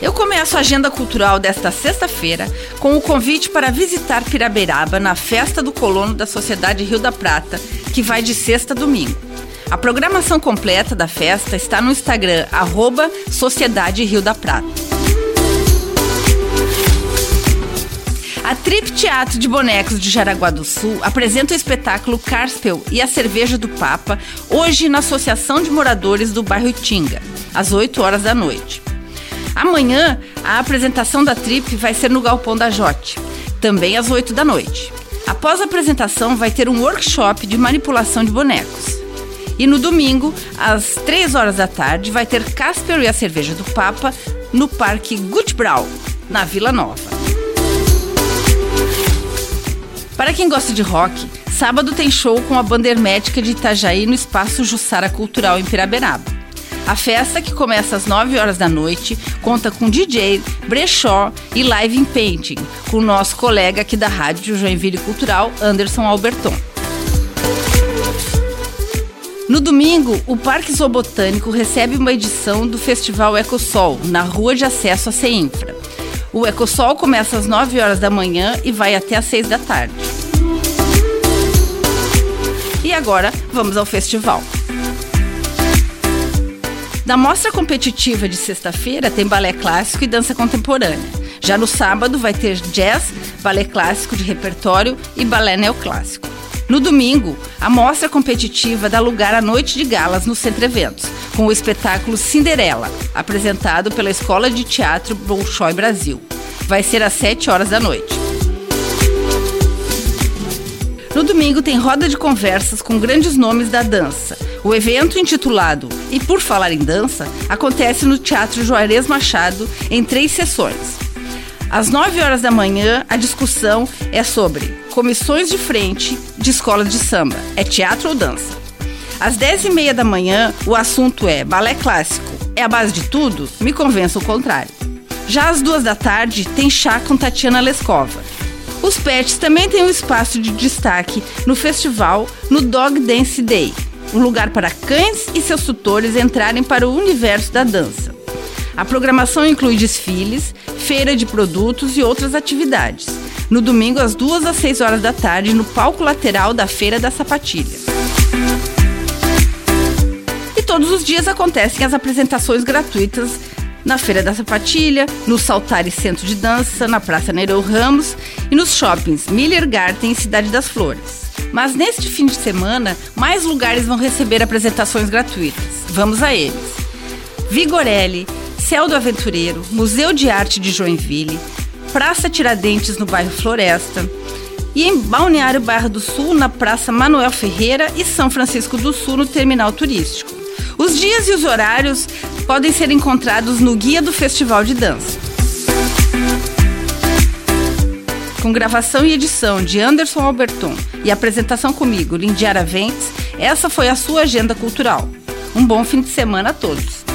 Eu começo a agenda cultural desta sexta-feira com o convite para visitar Piraberaba na Festa do Colono da Sociedade Rio da Prata, que vai de sexta a domingo. A programação completa da festa está no Instagram, arroba Sociedade Rio da Prata. A Trip Teatro de Bonecos de Jaraguá do Sul apresenta o espetáculo Carspel e a Cerveja do Papa, hoje na Associação de Moradores do bairro Tinga, às 8 horas da noite. Amanhã, a apresentação da Trip vai ser no Galpão da Jote, também às 8 da noite. Após a apresentação, vai ter um workshop de manipulação de bonecos. E no domingo, às 3 horas da tarde, vai ter Casper e a Cerveja do Papa no Parque Gutbrau, na Vila Nova. Para quem gosta de rock, sábado tem show com a banda hermética de Itajaí no Espaço Jussara Cultural em Piraberaba. A festa, que começa às 9 horas da noite, conta com DJ, brechó e live em painting, com o nosso colega aqui da Rádio Joinville Cultural, Anderson Alberton. No domingo, o Parque Zoobotânico recebe uma edição do Festival Ecosol, na rua de acesso a CEINFRA. O Ecosol começa às 9 horas da manhã e vai até às 6 da tarde. E agora, vamos ao festival. Na mostra competitiva de sexta-feira tem balé clássico e dança contemporânea. Já no sábado vai ter jazz, balé clássico de repertório e balé neoclássico. No domingo, a mostra competitiva dá lugar à noite de galas no Centro Eventos, com o espetáculo Cinderela, apresentado pela Escola de Teatro Bolshoi Brasil. Vai ser às 7 horas da noite. No domingo tem roda de conversas com grandes nomes da dança. O evento intitulado E por Falar em Dança acontece no Teatro Juarez Machado em três sessões. Às 9 horas da manhã, a discussão é sobre comissões de frente de escola de samba. É teatro ou dança? Às 10 e meia da manhã, o assunto é balé clássico. É a base de tudo? Me convença o contrário. Já às duas da tarde, tem chá com Tatiana Lescova. Os pets também têm um espaço de destaque no festival no Dog Dance Day, um lugar para cães e seus tutores entrarem para o universo da dança. A programação inclui desfiles, feira de produtos e outras atividades. No domingo, às 2 às 6 horas da tarde, no palco lateral da Feira da Sapatilha. E todos os dias acontecem as apresentações gratuitas na Feira da Sapatilha, no Saltari Centro de Dança, na Praça Nereu Ramos e nos shoppings Miller Garten e Cidade das Flores. Mas neste fim de semana, mais lugares vão receber apresentações gratuitas. Vamos a eles. Vigorelli, Céu do Aventureiro, Museu de Arte de Joinville, Praça Tiradentes no bairro Floresta e em Balneário Barra do Sul, na Praça Manuel Ferreira e São Francisco do Sul, no terminal turístico. Os dias e os horários podem ser encontrados no Guia do Festival de Dança. Com gravação e edição de Anderson Alberton e apresentação comigo, Lindiara Ventes, essa foi a sua agenda cultural. Um bom fim de semana a todos.